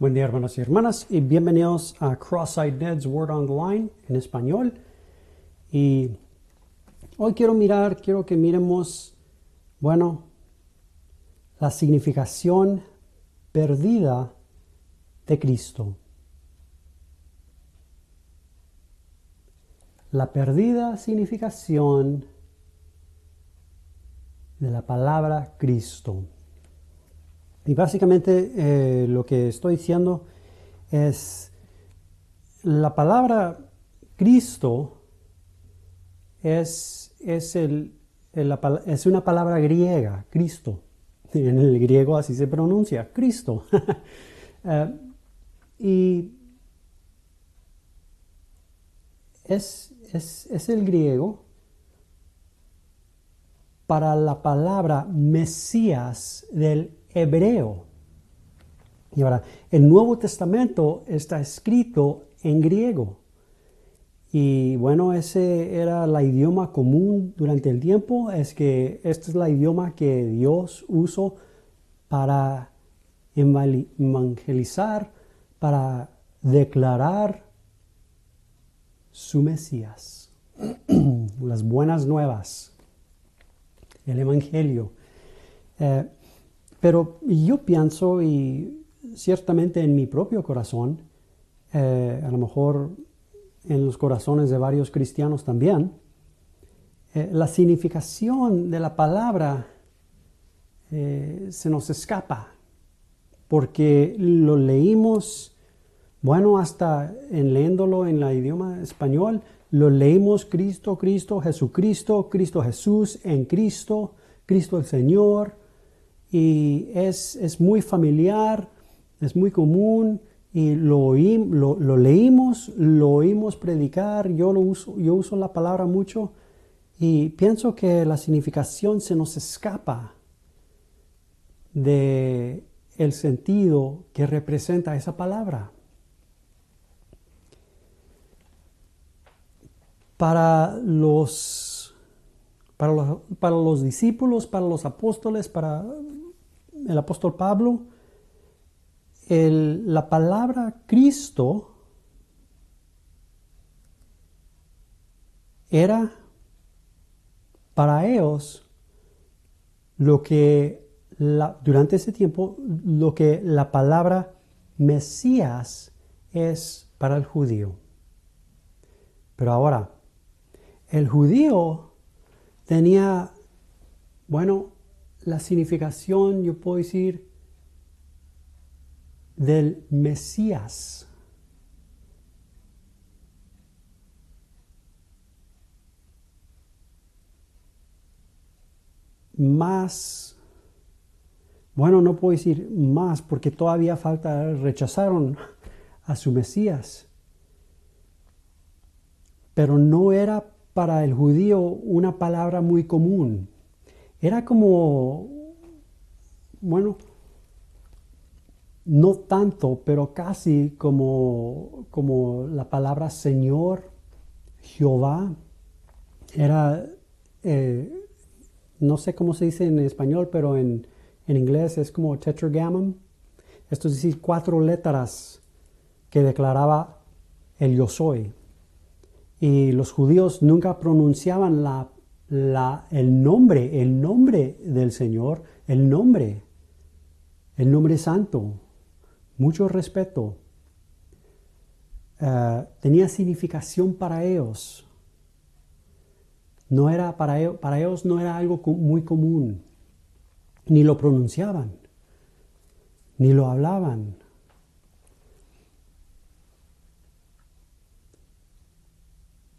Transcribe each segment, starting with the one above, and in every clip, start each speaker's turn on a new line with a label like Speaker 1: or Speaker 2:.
Speaker 1: Buen día hermanos y hermanas y bienvenidos a Cross-Eyed Ned's Word on the Line en español. Y hoy quiero mirar, quiero que miremos, bueno, la significación perdida de Cristo. La perdida significación de la palabra Cristo. Y básicamente eh, lo que estoy diciendo es la palabra Cristo es, es, el, es una palabra griega, Cristo. En el griego así se pronuncia, Cristo. Eh, y es, es el griego para la palabra Mesías del hebreo. Y ahora, el Nuevo Testamento está escrito en griego. Y bueno, ese era el idioma común durante el tiempo, es que este es el idioma que Dios usó para evangelizar, para declarar su Mesías, las buenas nuevas, el Evangelio. Eh, pero yo pienso, y ciertamente en mi propio corazón, eh, a lo mejor en los corazones de varios cristianos también, eh, la significación de la palabra eh, se nos escapa, porque lo leímos, bueno, hasta en leyéndolo en el idioma español, lo leímos Cristo, Cristo, Jesucristo, Cristo Jesús, en Cristo, Cristo el Señor, y es, muy familiar, es muy común y lo, lo, leímos, lo oímos predicar, yo, lo uso, yo uso la palabra mucho y pienso que la significación se nos escapa de el sentido que representa esa palabra. Para los, para los, para los discípulos, para los apóstoles, para el apóstol Pablo, la palabra Cristo era para ellos lo que durante ese tiempo lo que la palabra Mesías es para el judío. Pero ahora, el judío tenía, bueno, la significación, yo puedo decir, del Mesías. Más, bueno, no puedo decir más porque todavía falta, rechazaron a su Mesías. Pero no era para el judío una palabra muy común. Era como, bueno, no tanto, pero casi como, como la palabra Señor, Jehová. Era, eh, no sé cómo se dice en español, pero en, en inglés es como tetragrammaton. Esto es decir, cuatro letras que declaraba el yo soy. Y los judíos nunca pronunciaban la el nombre, el nombre del Señor, el nombre, el nombre santo, mucho respeto. Eh, tenía significación para ellos. No era para ellos, para ellos no era algo muy común. Ni lo pronunciaban, ni lo hablaban.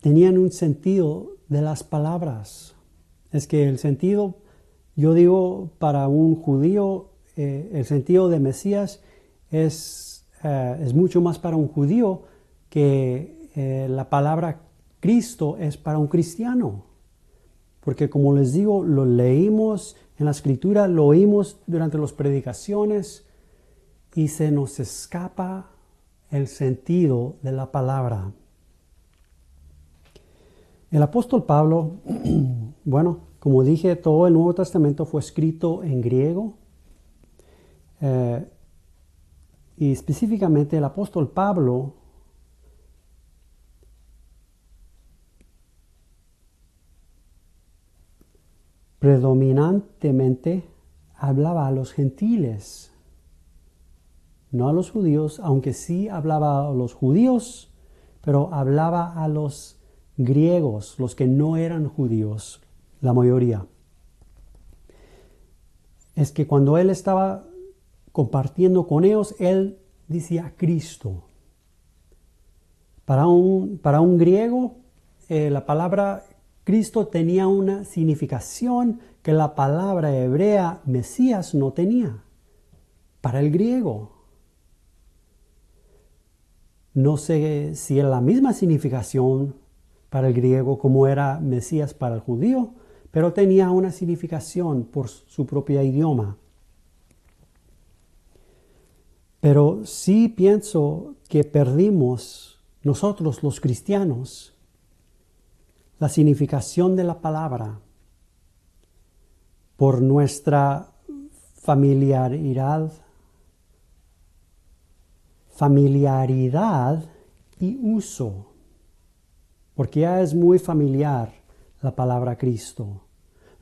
Speaker 1: Tenían un sentido de las palabras. Es que el sentido, yo digo, para un judío, eh, el sentido de Mesías es, eh, es, mucho más para un judío que eh, la palabra Cristo es para un cristiano. Porque como les digo, lo leímos en la escritura, lo oímos durante las predicaciones y se nos escapa el sentido de la palabra. El apóstol Pablo, bueno, como dije, todo el Nuevo Testamento fue escrito en griego. Eh, y específicamente el apóstol Pablo predominantemente hablaba a los gentiles, no a los judíos, aunque sí hablaba a los judíos, pero hablaba a los griegos, los que no eran judíos, la mayoría. Es que cuando él estaba compartiendo con ellos, él decía Cristo. Para un, para un griego, eh, la palabra Cristo tenía una significación que la palabra hebrea Mesías no tenía. Para el griego. No sé si es la misma significación para el griego como era Mesías para el judío, pero tenía una significación por su propio idioma. Pero sí pienso que perdimos nosotros los cristianos la significación de la palabra por nuestra familiaridad, familiaridad y uso, porque ya es muy familiar la palabra Cristo.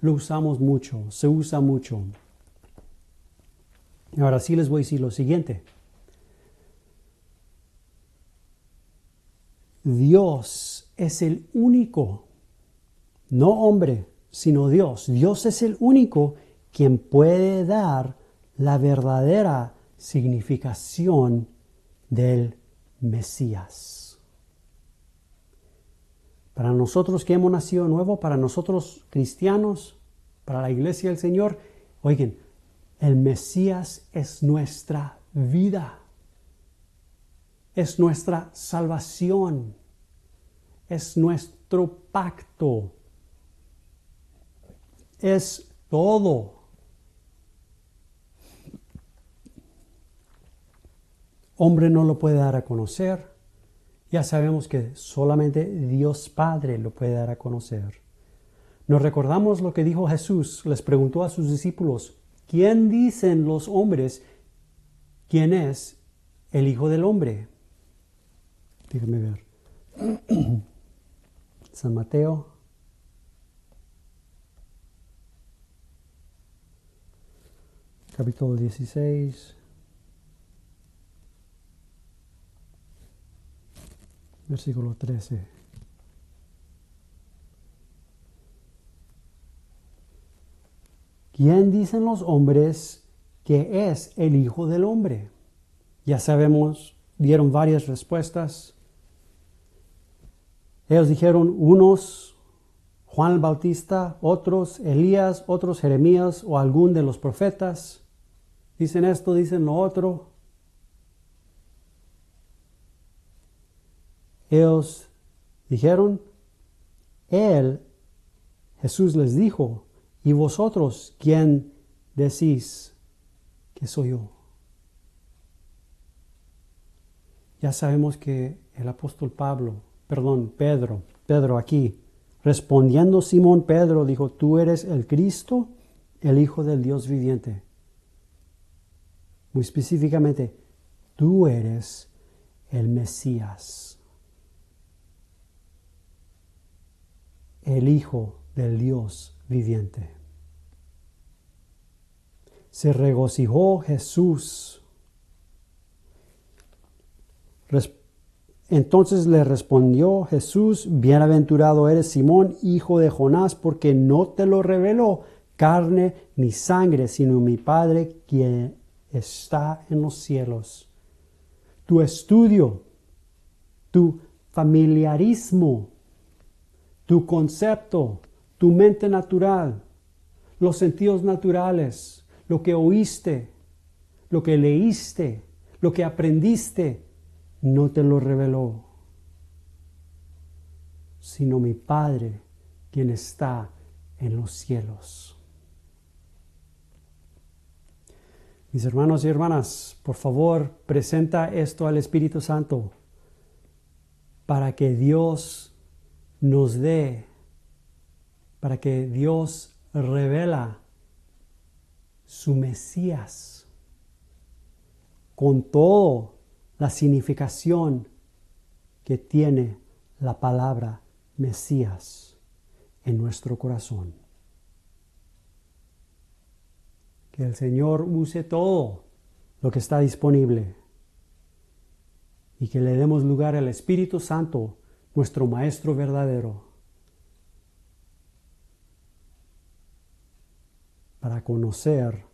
Speaker 1: Lo usamos mucho, se usa mucho. Ahora sí les voy a decir lo siguiente. Dios es el único no hombre, sino Dios. Dios es el único quien puede dar la verdadera significación del Mesías. Para nosotros que hemos nacido nuevo, para nosotros cristianos, para la iglesia del Señor, oigan, el Mesías es nuestra vida, es nuestra salvación, es nuestro pacto es todo. Hombre no lo puede dar a conocer. Ya sabemos que solamente Dios Padre lo puede dar a conocer. Nos recordamos lo que dijo Jesús. Les preguntó a sus discípulos, ¿quién dicen los hombres quién es el Hijo del Hombre? Déjenme ver. San Mateo capítulo 16, versículo 13. ¿Quién dicen los hombres que es el Hijo del Hombre? Ya sabemos, dieron varias respuestas. Ellos dijeron unos Juan el Bautista, otros Elías, otros Jeremías o algún de los profetas. Dicen esto, dicen lo otro. Ellos dijeron, Él, Jesús les dijo, ¿y vosotros quién decís que soy yo? Ya sabemos que el apóstol Pablo, perdón, Pedro, Pedro aquí, respondiendo Simón Pedro, dijo, tú eres el Cristo, el Hijo del Dios viviente. Muy específicamente, tú eres el Mesías, el Hijo del Dios viviente. Se regocijó Jesús. Entonces le respondió Jesús, bienaventurado eres Simón, hijo de Jonás, porque no te lo reveló carne ni sangre, sino mi Padre quien está en los cielos. Tu estudio, tu familiarismo, tu concepto, tu mente natural, los sentidos naturales, lo que oíste, lo que leíste, lo que aprendiste, no te lo reveló, sino mi Padre quien está en los cielos. Mis hermanos y hermanas, por favor, presenta esto al Espíritu Santo para que Dios nos dé, para que Dios revela su Mesías, con toda la significación que tiene la palabra Mesías en nuestro corazón. Que el Señor use todo lo que está disponible y que le demos lugar al Espíritu Santo, nuestro Maestro verdadero, para conocer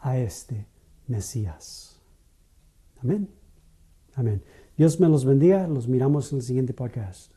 Speaker 1: a este Mesías. Amén. Amén. Dios me los bendiga. Los miramos en el siguiente podcast.